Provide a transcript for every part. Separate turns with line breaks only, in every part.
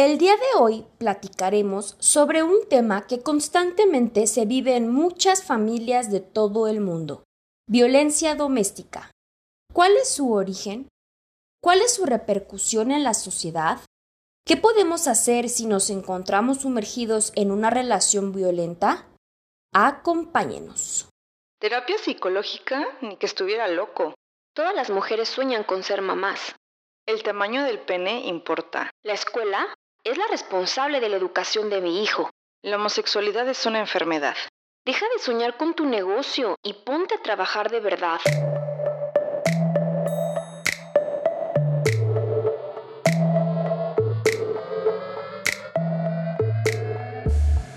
El día de hoy platicaremos sobre un tema que constantemente se vive en muchas familias de todo el mundo, violencia doméstica. ¿Cuál es su origen? ¿Cuál es su repercusión en la sociedad? ¿Qué podemos hacer si nos encontramos sumergidos en una relación violenta? Acompáñenos.
Terapia psicológica, ni que estuviera loco.
Todas las mujeres sueñan con ser mamás.
El tamaño del pene importa.
La escuela es la responsable de la educación de mi hijo.
La homosexualidad es una enfermedad.
Deja de soñar con tu negocio y ponte a trabajar de verdad.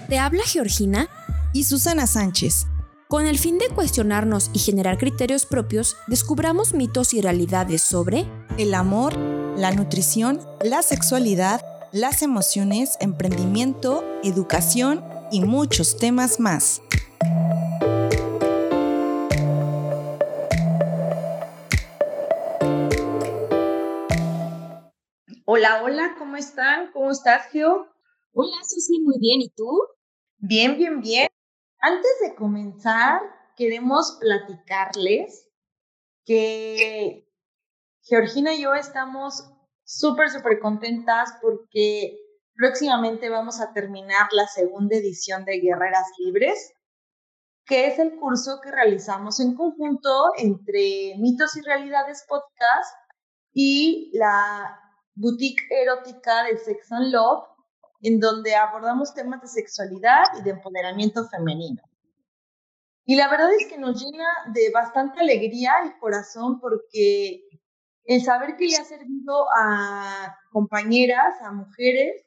Te habla Georgina
y Susana Sánchez.
Con el fin de cuestionarnos y generar criterios propios, descubramos mitos y realidades sobre
el amor, la nutrición, la sexualidad, las emociones, emprendimiento, educación y muchos temas más.
Hola, hola, ¿cómo están? ¿Cómo estás, Gio?
Hola, Susi, muy bien. ¿Y tú?
Bien, bien, bien. Antes de comenzar, queremos platicarles que Georgina y yo estamos súper, súper contentas porque próximamente vamos a terminar la segunda edición de Guerreras Libres, que es el curso que realizamos en conjunto entre Mitos y Realidades Podcast y la boutique erótica de Sex and Love, en donde abordamos temas de sexualidad y de empoderamiento femenino. Y la verdad es que nos llena de bastante alegría el corazón porque el saber que le ha servido a compañeras, a mujeres,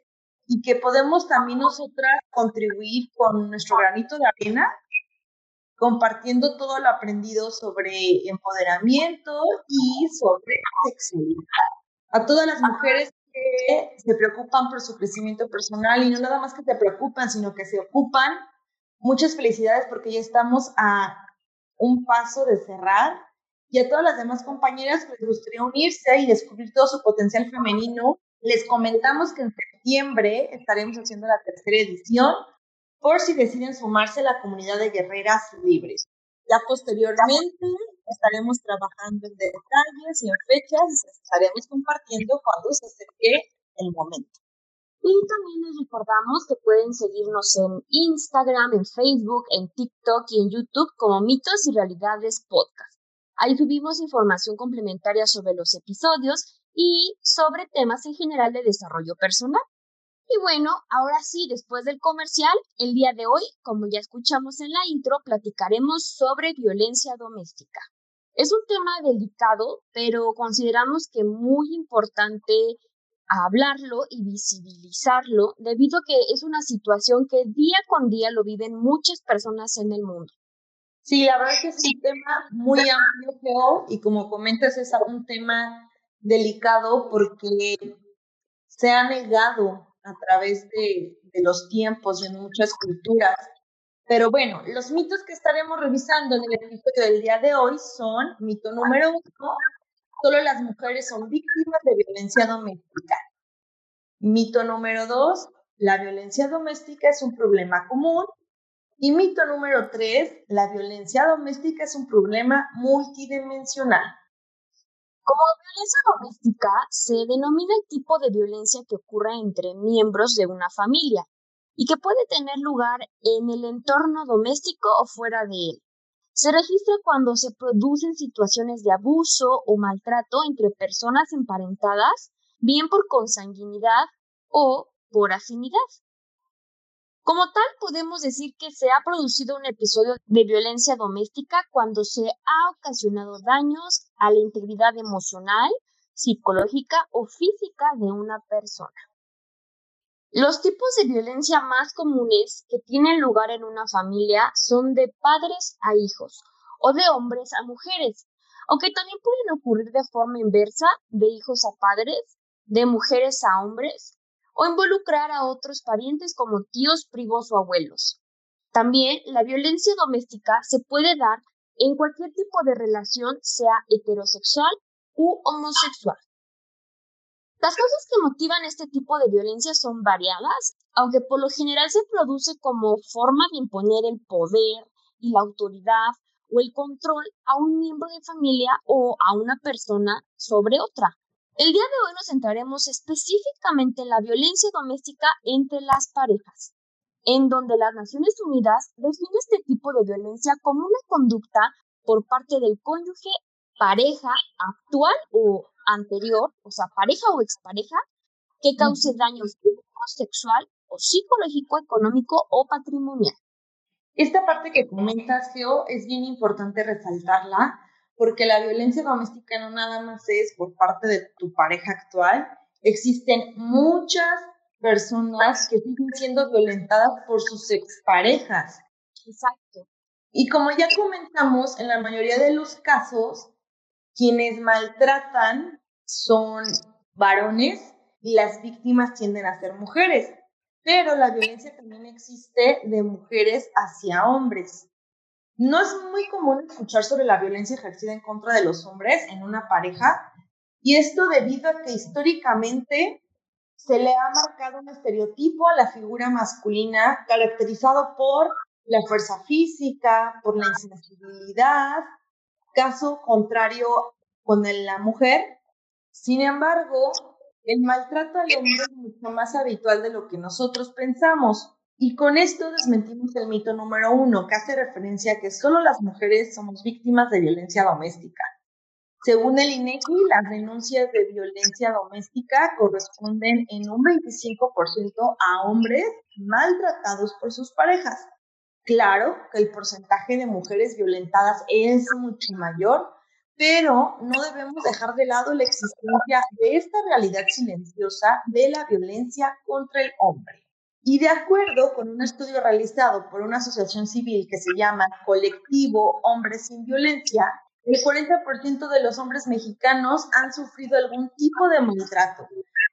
y que podemos también nosotras contribuir con nuestro granito de arena, compartiendo todo lo aprendido sobre empoderamiento y sobre sexualidad. A todas las mujeres que se preocupan por su crecimiento personal y no nada más que se preocupan, sino que se ocupan, muchas felicidades porque ya estamos a un paso de cerrar y a todas las demás compañeras que les gustaría unirse y descubrir todo su potencial femenino, les comentamos que en septiembre estaremos haciendo la tercera edición por si deciden sumarse a la comunidad de guerreras libres. Ya posteriormente estaremos trabajando en detalles y en fechas y estaremos compartiendo cuando se acerque el momento.
Y también les recordamos que pueden seguirnos en Instagram, en Facebook, en TikTok y en YouTube como Mitos y Realidades Podcast. Ahí subimos información complementaria sobre los episodios y sobre temas en general de desarrollo personal. Y bueno, ahora sí, después del comercial, el día de hoy, como ya escuchamos en la intro, platicaremos sobre violencia doméstica. Es un tema delicado, pero consideramos que muy importante hablarlo y visibilizarlo debido a que es una situación que día con día lo viven muchas personas en el mundo.
Sí, la verdad es que es un tema muy amplio, y como comentas, es un tema delicado porque se ha negado a través de, de los tiempos en muchas culturas. Pero bueno, los mitos que estaremos revisando en el episodio del día de hoy son mito número uno, solo las mujeres son víctimas de violencia doméstica. Mito número dos, la violencia doméstica es un problema común y mito número tres, la violencia doméstica es un problema multidimensional.
Como violencia doméstica se denomina el tipo de violencia que ocurre entre miembros de una familia y que puede tener lugar en el entorno doméstico o fuera de él. Se registra cuando se producen situaciones de abuso o maltrato entre personas emparentadas, bien por consanguinidad o por afinidad. Como tal, podemos decir que se ha producido un episodio de violencia doméstica cuando se ha ocasionado daños a la integridad emocional, psicológica o física de una persona. Los tipos de violencia más comunes que tienen lugar en una familia son de padres a hijos o de hombres a mujeres, aunque también pueden ocurrir de forma inversa de hijos a padres, de mujeres a hombres o involucrar a otros parientes como tíos, primos o abuelos. También la violencia doméstica se puede dar en cualquier tipo de relación, sea heterosexual u homosexual. Las causas que motivan este tipo de violencia son variadas, aunque por lo general se produce como forma de imponer el poder y la autoridad o el control a un miembro de familia o a una persona sobre otra. El día de hoy nos centraremos específicamente en la violencia doméstica entre las parejas, en donde las Naciones Unidas define este tipo de violencia como una conducta por parte del cónyuge, pareja actual o anterior, o sea, pareja o expareja, que cause daño físico, sexual o psicológico, económico o patrimonial.
Esta parte que comentas, Geo, es bien importante resaltarla porque la violencia doméstica no nada más es por parte de tu pareja actual. Existen muchas personas que siguen siendo violentadas por sus exparejas.
Exacto.
Y como ya comentamos, en la mayoría de los casos, quienes maltratan son varones y las víctimas tienden a ser mujeres pero la violencia también existe de mujeres hacia hombres. No es muy común escuchar sobre la violencia ejercida en contra de los hombres en una pareja, y esto debido a que históricamente se le ha marcado un estereotipo a la figura masculina caracterizado por la fuerza física, por la insensibilidad, caso contrario con la mujer. Sin embargo, el maltrato al hombre es mucho más habitual de lo que nosotros pensamos. Y con esto desmentimos el mito número uno, que hace referencia a que solo las mujeres somos víctimas de violencia doméstica. Según el INEGI, las denuncias de violencia doméstica corresponden en un 25% a hombres maltratados por sus parejas. Claro que el porcentaje de mujeres violentadas es mucho mayor, pero no debemos dejar de lado la existencia de esta realidad silenciosa de la violencia contra el hombre. Y de acuerdo con un estudio realizado por una asociación civil que se llama Colectivo Hombres sin Violencia, el 40% de los hombres mexicanos han sufrido algún tipo de maltrato.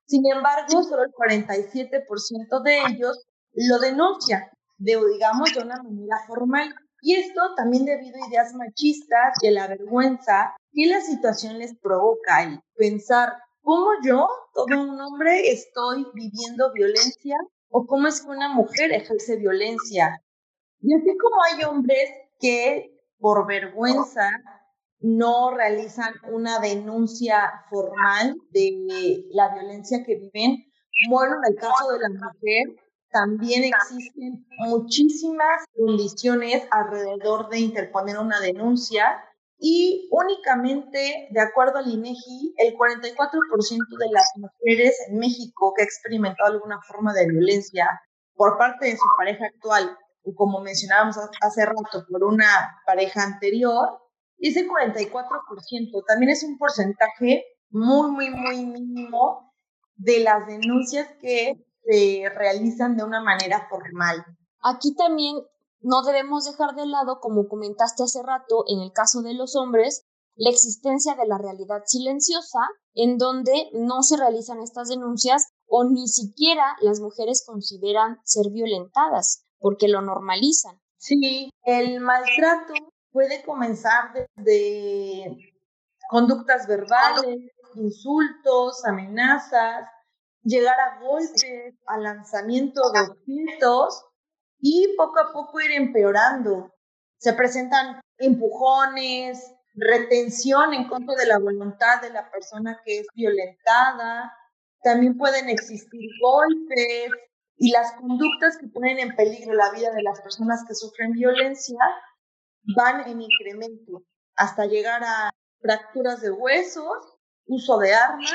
Sin embargo, solo el 47% de ellos lo denuncia, de, digamos, de una manera formal. Y esto también debido a ideas machistas y a la vergüenza que la situación les provoca y pensar cómo yo, todo un hombre, estoy viviendo violencia o cómo es que una mujer ejerce violencia. Y así como hay hombres que por vergüenza no realizan una denuncia formal de la violencia que viven, bueno, en el caso de la mujer, también existen muchísimas condiciones alrededor de interponer una denuncia y únicamente, de acuerdo al INEGI, el 44% de las mujeres en México que ha experimentado alguna forma de violencia por parte de su pareja actual o como mencionábamos hace rato, por una pareja anterior, ese 44% también es un porcentaje muy, muy, muy mínimo de las denuncias que se realizan de una manera formal.
Aquí también no debemos dejar de lado, como comentaste hace rato, en el caso de los hombres, la existencia de la realidad silenciosa, en donde no se realizan estas denuncias o ni siquiera las mujeres consideran ser violentadas, porque lo normalizan.
Sí, el maltrato puede comenzar desde conductas verbales, insultos, amenazas, llegar a golpes, a lanzamiento de objetos y poco a poco ir empeorando. Se presentan empujones, retención en contra de la voluntad de la persona que es violentada. También pueden existir golpes y las conductas que ponen en peligro la vida de las personas que sufren violencia van en incremento hasta llegar a fracturas de huesos, uso de armas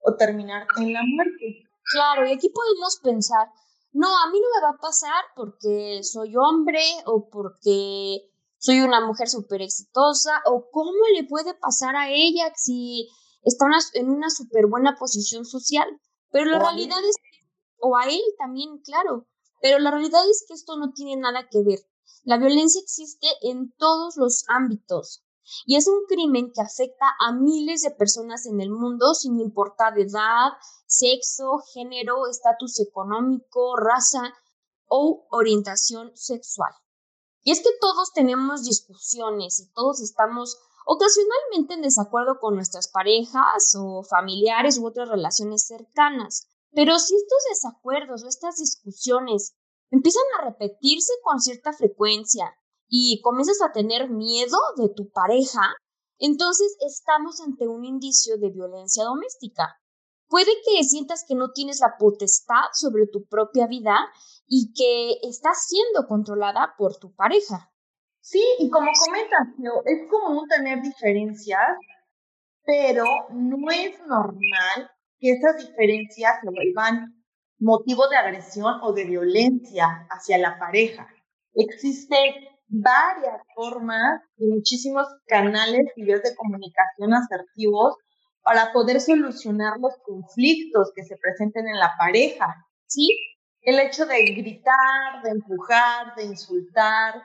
o terminar en la muerte.
Claro, y aquí podemos pensar, no, a mí no me va a pasar porque soy hombre o porque soy una mujer súper exitosa o cómo le puede pasar a ella si está en una súper buena posición social. Pero la realidad es, o a él también, claro, pero la realidad es que esto no tiene nada que ver. La violencia existe en todos los ámbitos, y es un crimen que afecta a miles de personas en el mundo sin importar edad, sexo, género, estatus económico, raza o orientación sexual. Y es que todos tenemos discusiones y todos estamos ocasionalmente en desacuerdo con nuestras parejas o familiares u otras relaciones cercanas. Pero si estos desacuerdos o estas discusiones empiezan a repetirse con cierta frecuencia y comienzas a tener miedo de tu pareja, entonces estamos ante un indicio de violencia doméstica. Puede que sientas que no tienes la potestad sobre tu propia vida y que estás siendo controlada por tu pareja.
Sí, y como comentas, es común tener diferencias, pero no es normal que esas diferencias se vuelvan motivo de agresión o de violencia hacia la pareja. Existen varias formas y muchísimos canales y vías de comunicación asertivos para poder solucionar los conflictos que se presenten en la pareja.
¿Sí?
El hecho de gritar, de empujar, de insultar,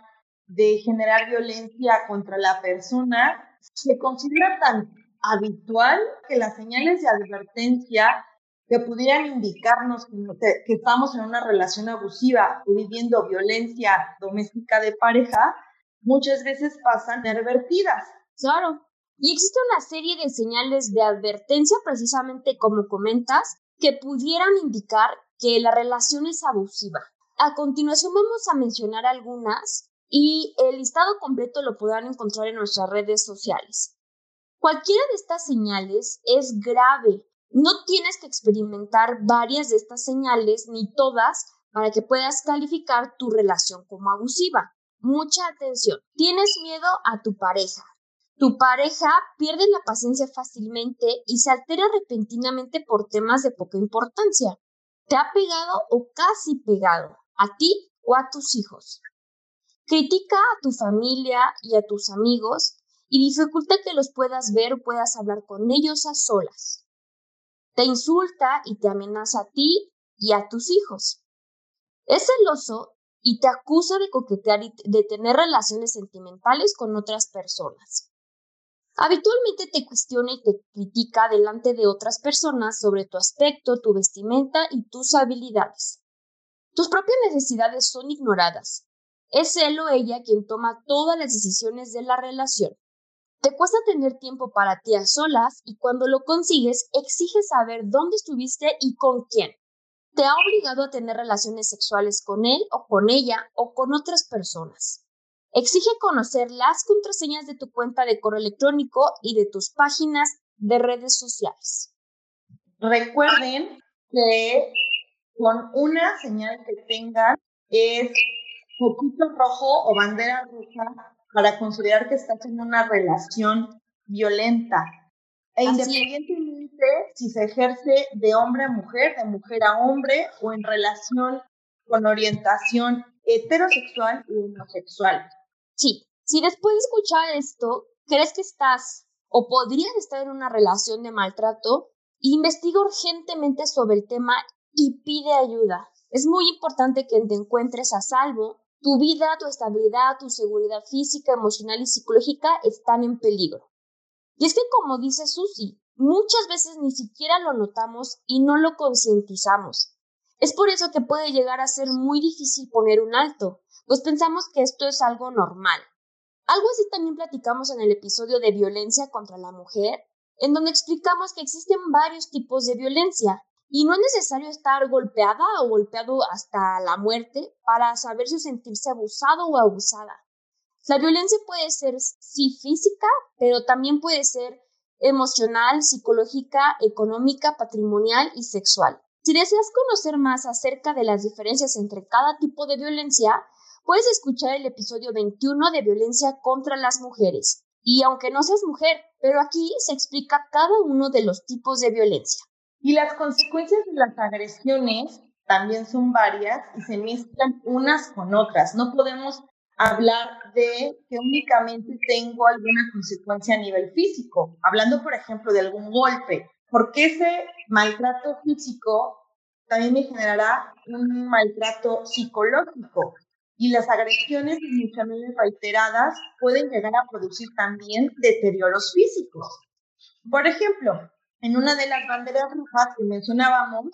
de generar violencia contra la persona, se considera tan habitual que las señales de advertencia que pudieran indicarnos que, que, estamos en una relación abusiva o viviendo violencia doméstica de pareja, muchas veces pasan inadvertidas.
Claro. Y existe una serie de señales de advertencia, precisamente como comentas, que pudieran indicar que la relación es abusiva. A continuación vamos a mencionar algunas y el listado completo lo podrán encontrar en nuestras redes sociales. Cualquiera de estas señales es grave. No tienes que experimentar varias de estas señales ni todas para que puedas calificar tu relación como abusiva. Mucha atención. Tienes miedo a tu pareja. Tu pareja pierde la paciencia fácilmente y se altera repentinamente por temas de poca importancia. Te ha pegado o casi pegado a ti o a tus hijos. Critica a tu familia y a tus amigos y dificulta que los puedas ver o puedas hablar con ellos a solas. Te insulta y te amenaza a ti y a tus hijos. Es celoso y te acusa de coquetear y de tener relaciones sentimentales con otras personas. Habitualmente te cuestiona y te critica delante de otras personas sobre tu aspecto, tu vestimenta y tus habilidades. Tus propias necesidades son ignoradas. Es él o ella quien toma todas las decisiones de la relación. Te cuesta tener tiempo para ti a solas y cuando lo consigues exiges saber dónde estuviste y con quién. Te ha obligado a tener relaciones sexuales con él o con ella o con otras personas. Exige conocer las contraseñas de tu cuenta de correo electrónico y de tus páginas de redes sociales.
Recuerden que con una señal que tengan es poquito rojo o bandera roja para considerar que estás en una relación violenta. E independientemente si se ejerce de hombre a mujer, de mujer a hombre o en relación con orientación heterosexual o homosexual.
Sí, si después de escuchar esto crees que estás o podrías estar en una relación de maltrato, investiga urgentemente sobre el tema y pide ayuda. Es muy importante que te encuentres a salvo. Tu vida, tu estabilidad, tu seguridad física, emocional y psicológica están en peligro. Y es que, como dice Susi, muchas veces ni siquiera lo notamos y no lo concientizamos. Es por eso que puede llegar a ser muy difícil poner un alto, pues pensamos que esto es algo normal. Algo así también platicamos en el episodio de violencia contra la mujer, en donde explicamos que existen varios tipos de violencia y no es necesario estar golpeada o golpeado hasta la muerte para saber si sentirse abusado o abusada. La violencia puede ser sí física, pero también puede ser emocional, psicológica, económica, patrimonial y sexual. Si deseas conocer más acerca de las diferencias entre cada tipo de violencia, puedes escuchar el episodio 21 de violencia contra las mujeres. Y aunque no seas mujer, pero aquí se explica cada uno de los tipos de violencia.
Y las consecuencias de las agresiones también son varias y se mezclan unas con otras. No podemos hablar de que únicamente tengo alguna consecuencia a nivel físico, hablando por ejemplo de algún golpe, porque ese maltrato físico también me generará un maltrato psicológico y las agresiones emocionales reiteradas pueden llegar a producir también deterioros físicos. Por ejemplo, en una de las banderas rojas que mencionábamos,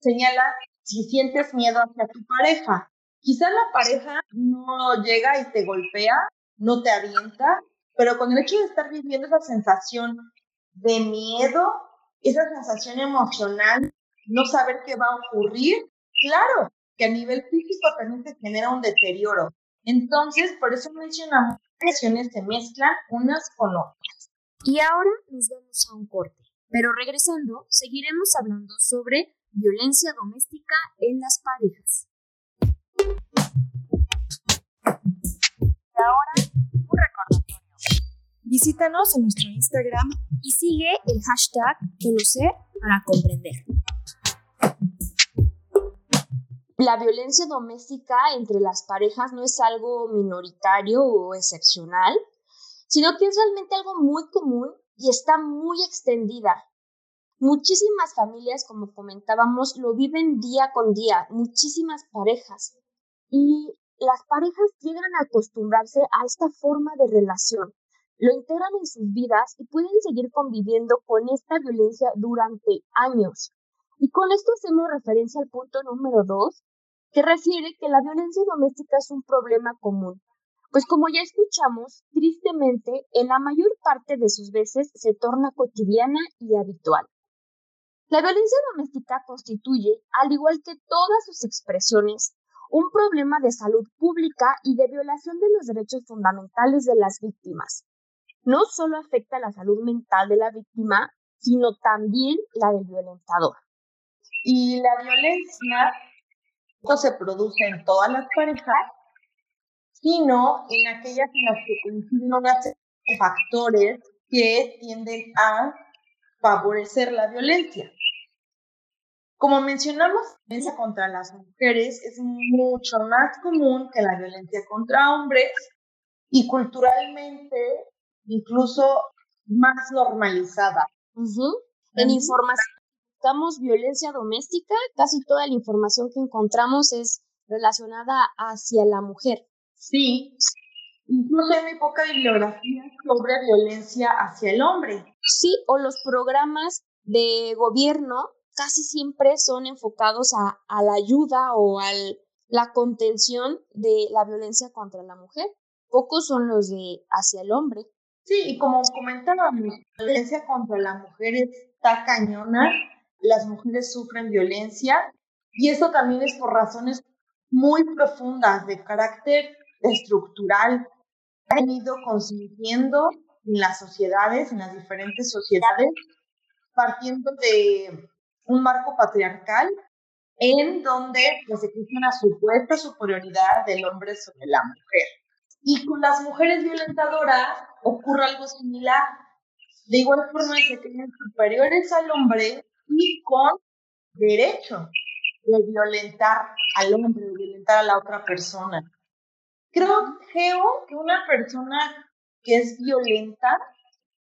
señala si sientes miedo hacia tu pareja. Quizá la pareja no llega y te golpea, no te avienta, pero con el hecho de estar viviendo esa sensación de miedo, esa sensación emocional, no saber qué va a ocurrir, claro que a nivel físico también se genera un deterioro. Entonces, por eso mencionamos las emociones se mezclan unas con otras.
Y ahora nos vamos a un corte, pero regresando, seguiremos hablando sobre violencia doméstica en las parejas.
Y ahora, un recordatorio.
Visítanos en nuestro Instagram
y sigue el hashtag conocer para comprender.
La violencia doméstica entre las parejas no es algo minoritario o excepcional, sino que es realmente algo muy común y está muy extendida. Muchísimas familias, como comentábamos, lo viven día con día, muchísimas parejas. Y las parejas llegan a acostumbrarse a esta forma de relación, lo integran en sus vidas y pueden seguir conviviendo con esta violencia durante años. Y con esto hacemos referencia al punto número dos, que refiere que la violencia doméstica es un problema común. Pues como ya escuchamos, tristemente, en la mayor parte de sus veces se torna cotidiana y habitual. La violencia doméstica constituye, al igual que todas sus expresiones, un problema de salud pública y de violación de los derechos fundamentales de las víctimas. No solo afecta la salud mental de la víctima, sino también la del violentador.
Y la violencia no se produce en todas las parejas, sino en aquellas en las que coinciden una factores que tienden a favorecer la violencia. Como mencionamos, la violencia contra las mujeres es mucho más común que la violencia contra hombres y culturalmente incluso más normalizada.
En información buscamos violencia doméstica, casi toda la información que encontramos es relacionada hacia la mujer.
Sí, incluso hay muy poca bibliografía sobre violencia hacia el hombre.
Sí, o los programas de gobierno casi siempre son enfocados a, a la ayuda o a la contención de la violencia contra la mujer. Pocos son los de hacia el hombre.
Sí, y como comentábamos, la violencia contra la mujer está cañona las mujeres sufren violencia y eso también es por razones muy profundas de carácter estructural. Han ido consintiendo en las sociedades, en las diferentes sociedades, partiendo de un marco patriarcal en donde pues, existe una supuesta superioridad del hombre sobre la mujer. Y con las mujeres violentadoras ocurre algo similar. De igual forma se creen superiores al hombre y con derecho de violentar al hombre, de violentar a la otra persona. Creo, que una persona que es violenta,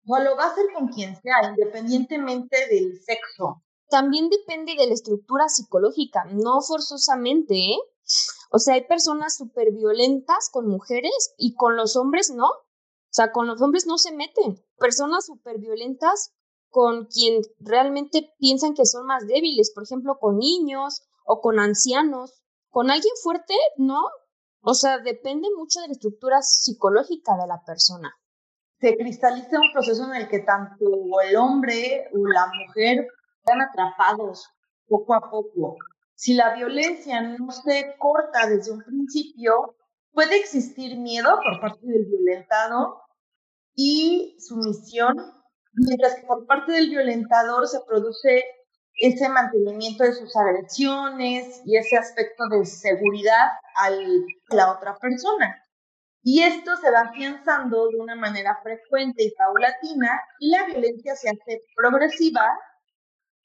no lo va a hacer con quien sea, independientemente del sexo.
También depende de la estructura psicológica, no forzosamente, ¿eh? O sea, hay personas súper violentas con mujeres y con los hombres no. O sea, con los hombres no se meten. Personas súper violentas con quien realmente piensan que son más débiles, por ejemplo, con niños o con ancianos. Con alguien fuerte, no. O sea, depende mucho de la estructura psicológica de la persona.
Se cristaliza un proceso en el que tanto el hombre o la mujer están atrapados poco a poco. Si la violencia no se corta desde un principio, puede existir miedo por parte del violentado y sumisión mientras que por parte del violentador se produce ese mantenimiento de sus agresiones y ese aspecto de seguridad a la otra persona. Y esto se va afianzando de una manera frecuente y paulatina y la violencia se hace progresiva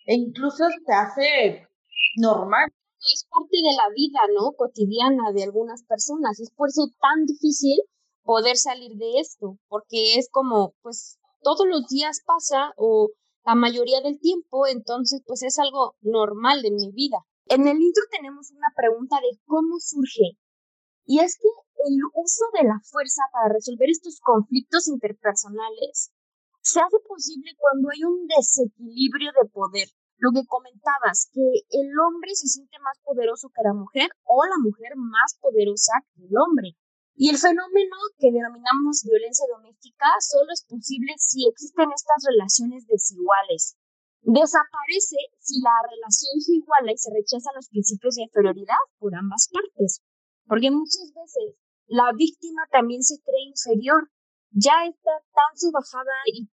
e incluso se hace normal.
Es parte de la vida, ¿no? Cotidiana de algunas personas. Es por eso tan difícil poder salir de esto, porque es como, pues, todos los días pasa o la mayoría del tiempo, entonces pues es algo normal en mi vida. En el intro tenemos una pregunta de cómo surge. Y es que el uso de la fuerza para resolver estos conflictos interpersonales se hace posible cuando hay un desequilibrio de poder. Lo que comentabas, que el hombre se siente más poderoso que la mujer o la mujer más poderosa que el hombre. Y el fenómeno que denominamos violencia doméstica solo es posible si existen estas relaciones desiguales. Desaparece si la relación se iguala y se rechazan los principios de inferioridad por ambas partes. Porque muchas veces la víctima también se cree inferior. Ya está tan subajada y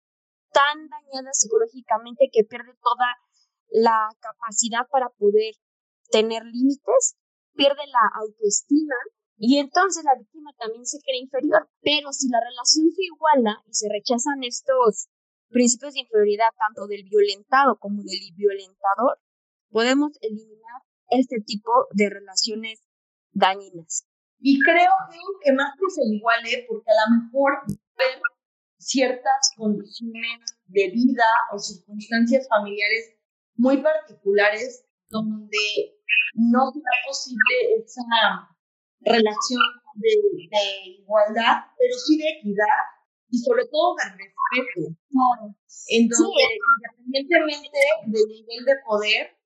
tan dañada psicológicamente que pierde toda la capacidad para poder tener límites, pierde la autoestima y entonces la víctima también se cree inferior. Pero si la relación se iguala y se rechazan estos principios de inferioridad tanto del violentado como del violentador, podemos eliminar este tipo de relaciones dañinas.
Y creo que más que se iguale, porque a lo mejor ver ciertas condiciones de vida o circunstancias familiares muy particulares donde no será posible esa relación de, igualdad, pero sí de equidad y sobre todo de respeto, en donde independientemente del nivel de poder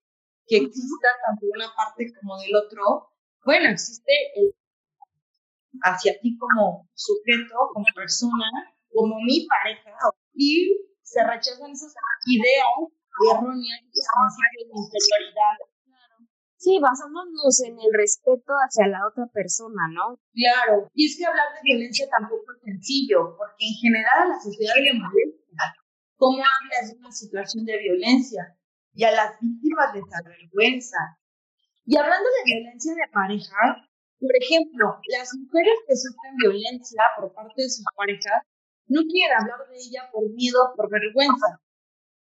que exista tanto de una parte como del otro, bueno, existe el hacia ti como sujeto, como persona, como mi pareja, y se rechazan esas ideas erróneas, esos principios de inferioridad
Sí, basándonos en el respeto hacia la otra persona, ¿no?
Claro, y es que hablar de violencia tampoco es sencillo, porque en general a la sociedad le molesta cómo hablas de una situación de violencia y a las víctimas les avergüenza. Y hablando de violencia de pareja, por ejemplo, las mujeres que sufren violencia por parte de sus parejas no quieren hablar de ella por miedo, por vergüenza.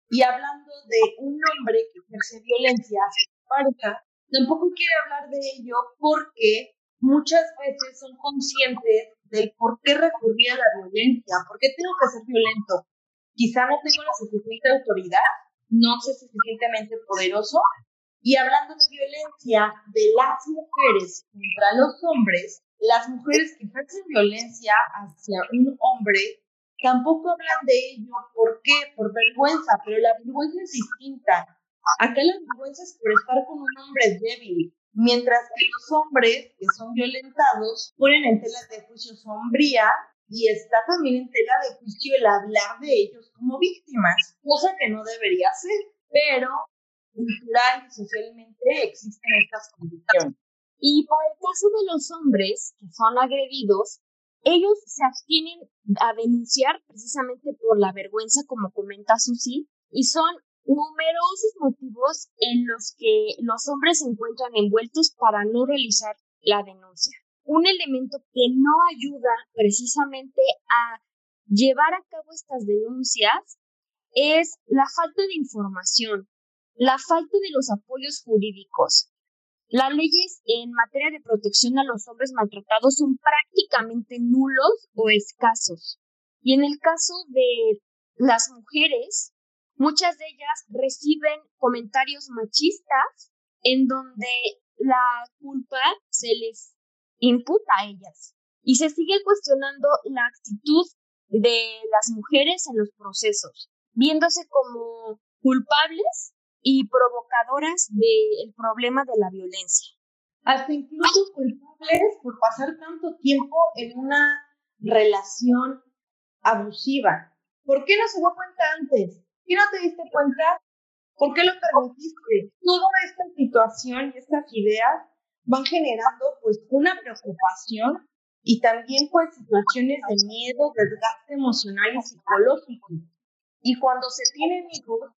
Y hablando de un hombre que ejerce violencia hacia su pareja, tampoco quiere hablar de ello porque muchas veces son conscientes del por qué recurrir a la violencia, por qué tengo que ser violento. Quizá no tengo la suficiente autoridad, no soy suficientemente poderoso. Y hablando de violencia de las mujeres contra los hombres, las mujeres que ejercen violencia hacia un hombre tampoco hablan de ello. ¿Por qué? Por vergüenza, pero la vergüenza es distinta. Acá la vergüenza es por estar con un hombre débil, mientras que los hombres que son violentados ponen en tela de juicio sombría y está también en tela de juicio el hablar de ellos como víctimas, cosa que no debería ser, pero cultural y socialmente existen estas condiciones.
Y para el caso de los hombres que son agredidos, ellos se abstienen a denunciar precisamente por la vergüenza, como comenta Susi, y son numerosos motivos en los que los hombres se encuentran envueltos para no realizar la denuncia. Un elemento que no ayuda precisamente a llevar a cabo estas denuncias es la falta de información, la falta de los apoyos jurídicos. Las leyes en materia de protección a los hombres maltratados son prácticamente nulos o escasos. Y en el caso de las mujeres, Muchas de ellas reciben comentarios machistas en donde la culpa se les imputa a ellas y se sigue cuestionando la actitud de las mujeres en los procesos, viéndose como culpables y provocadoras del problema de la violencia.
Hasta incluso culpables por pasar tanto tiempo en una relación abusiva. ¿Por qué no se dio cuenta antes? Qué no te diste cuenta? ¿Por qué lo permitiste? Toda esta situación y estas ideas van generando pues una preocupación y también pues situaciones de miedo, desgaste emocional y psicológico. Y cuando se tienen hijos,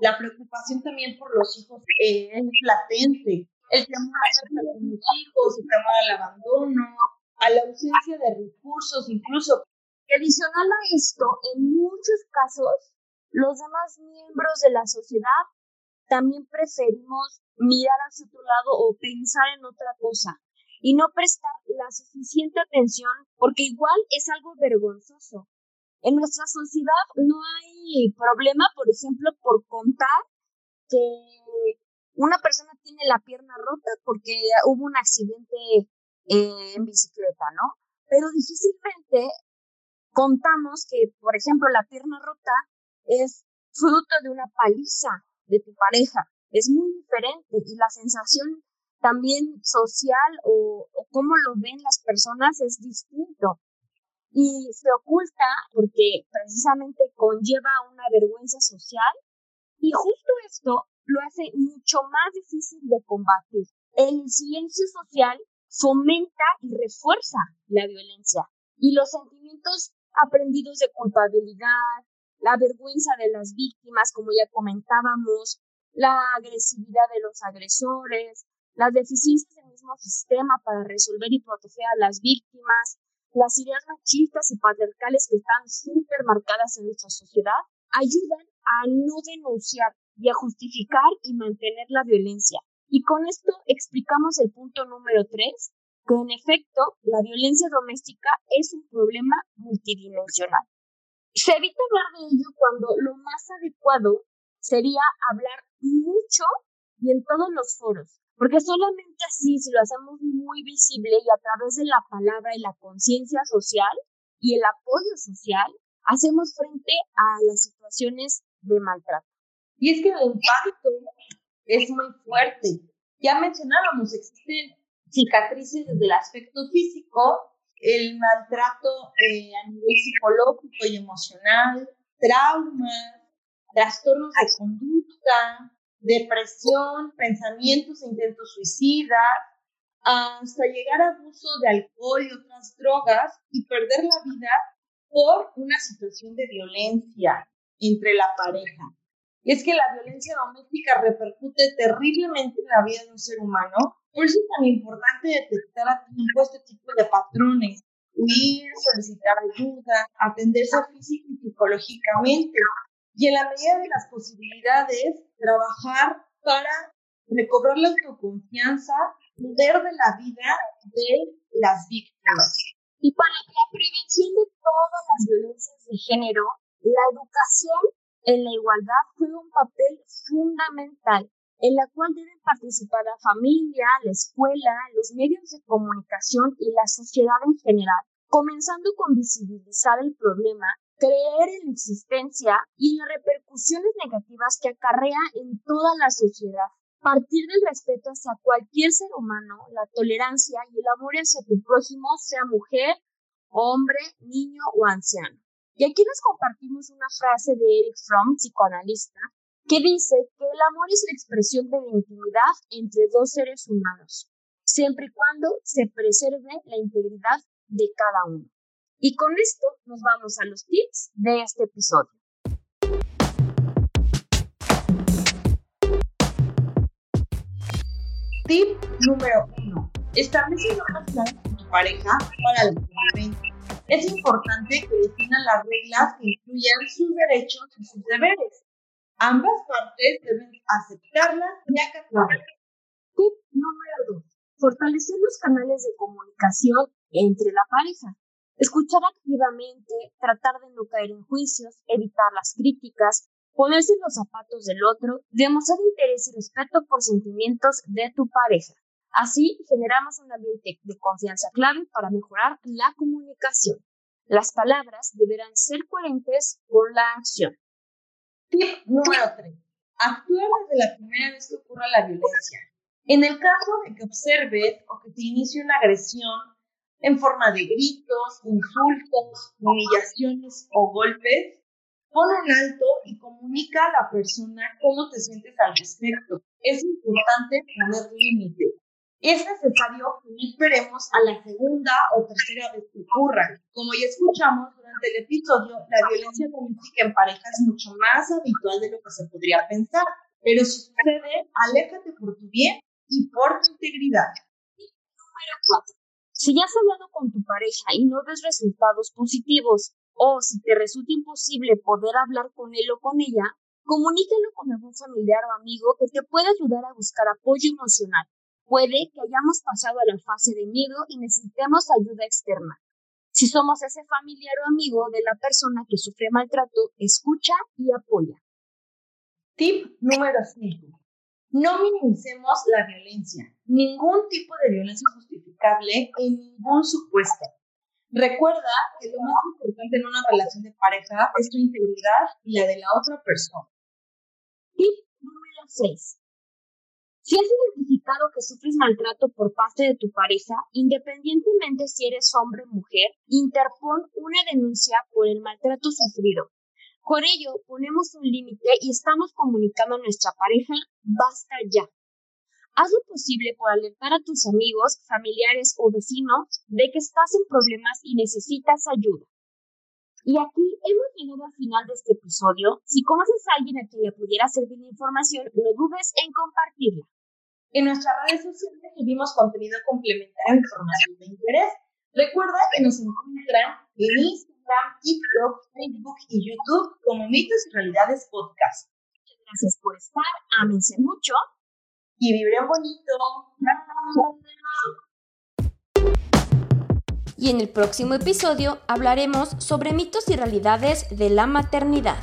la preocupación también por los hijos es latente. El temor a los hijos, el temor al abandono, a la ausencia de recursos, incluso.
Adicional a esto, en muchos casos, los demás miembros de la sociedad también preferimos mirar hacia otro lado o pensar en otra cosa y no prestar la suficiente atención porque igual es algo vergonzoso. En nuestra sociedad no hay problema, por ejemplo, por contar que una persona tiene la pierna rota porque hubo un accidente eh, en bicicleta, ¿no? Pero difícilmente contamos que, por ejemplo, la pierna rota es fruto de una paliza de tu pareja. Es muy diferente y la sensación también social o, o cómo lo ven las personas es distinto y se oculta porque precisamente conlleva una vergüenza social y justo esto lo hace mucho más difícil de combatir. El silencio social fomenta y refuerza la violencia y los sentimientos aprendidos de culpabilidad, la vergüenza de las víctimas, como ya comentábamos, la agresividad de los agresores, las deficiencias del mismo sistema para resolver y proteger a las víctimas, las ideas machistas y patriarcales que están súper marcadas en nuestra sociedad ayudan a no denunciar y a justificar y mantener la violencia. Y con esto explicamos el punto número tres, que en efecto la violencia doméstica es un problema multidimensional. Se evita hablar de ello cuando lo más adecuado sería hablar mucho y en todos los foros, porque solamente así, si lo hacemos muy visible y a través de la palabra y la conciencia social y el apoyo social, hacemos frente a las situaciones de maltrato.
Y es que el impacto es muy fuerte. Ya mencionábamos, existen cicatrices desde el aspecto físico, el maltrato eh, a nivel psicológico y emocional, traumas, trastornos de conducta, depresión, pensamientos e intentos suicidas, hasta llegar a abuso de alcohol y otras drogas y perder la vida por una situación de violencia entre la pareja. Y es que la violencia doméstica repercute terriblemente en la vida de un ser humano, por eso es tan importante detectar a tiempo este tipo de patrones, huir, solicitar ayuda, atenderse física y psicológicamente, y en la medida de las posibilidades, trabajar para recobrar la autoconfianza, poder de la vida de las víctimas.
Y para la prevención de todas las violencias de género, la educación en la igualdad juega un papel fundamental en la cual deben participar la familia, la escuela, los medios de comunicación y la sociedad en general, comenzando con visibilizar el problema creer en la existencia y en las repercusiones negativas que acarrea en toda la sociedad. Partir del respeto hacia cualquier ser humano, la tolerancia y el amor hacia tu prójimo, sea mujer, hombre, niño o anciano. Y aquí les compartimos una frase de Eric Fromm, psicoanalista, que dice que el amor es la expresión de la intimidad entre dos seres humanos, siempre y cuando se preserve la integridad de cada uno. Y con esto nos vamos a los tips de este episodio.
Tip número uno. Establece normas claras con tu pareja para la convivencia. Es importante que definan las reglas que incluyan sus derechos y sus deberes. Ambas partes deben aceptarlas y acatarlas.
Tip número dos. Fortalecer los canales de comunicación entre la pareja. Escuchar activamente, tratar de no caer en juicios, evitar las críticas, ponerse en los zapatos del otro, demostrar interés y respeto por sentimientos de tu pareja. Así generamos un ambiente de confianza clave para mejorar la comunicación. Las palabras deberán ser coherentes con la acción.
Tip número 3. Actúa desde la primera vez que ocurra la violencia. En el caso de que observes o que se inicie una agresión, en forma de gritos, insultos, humillaciones o golpes, pon un alto y comunica a la persona cómo te sientes al respecto. Es importante poner límites. Es necesario que no esperemos a la segunda o tercera vez que ocurra. Como ya escuchamos durante el episodio, la violencia doméstica en pareja es mucho más habitual de lo que se podría pensar. Pero si sucede, aléjate por tu bien y por tu integridad.
Número 4. Si ya has hablado con tu pareja y no ves resultados positivos, o si te resulta imposible poder hablar con él o con ella, comunícalo con algún familiar o amigo que te pueda ayudar a buscar apoyo emocional. Puede que hayamos pasado a la fase de miedo y necesitemos ayuda externa. Si somos ese familiar o amigo de la persona que sufre maltrato, escucha y apoya.
Tip número 5. No minimicemos la violencia. Ningún tipo de violencia justificable en ningún supuesto. Recuerda que lo más importante en una relación de pareja es tu integridad y la de la otra persona.
Tip número 6. Si has identificado que sufres maltrato por parte de tu pareja, independientemente si eres hombre o mujer, interpon una denuncia por el maltrato sufrido. Por ello, ponemos un límite y estamos comunicando a nuestra pareja, basta ya. Haz lo posible por alertar a tus amigos, familiares o vecinos de que estás en problemas y necesitas ayuda. Y aquí hemos llegado al final de este episodio. Si conoces a alguien a quien le pudiera servir la información, no dudes en compartirla.
En nuestras redes sociales subimos contenido complementario e información de interés. Recuerda que nos encuentran en Instagram, TikTok, Facebook y YouTube como Mitos y Realidades Podcast.
Muchas gracias por estar, ámense mucho
y vibren bonito.
Y en el próximo episodio hablaremos sobre mitos y realidades de la maternidad.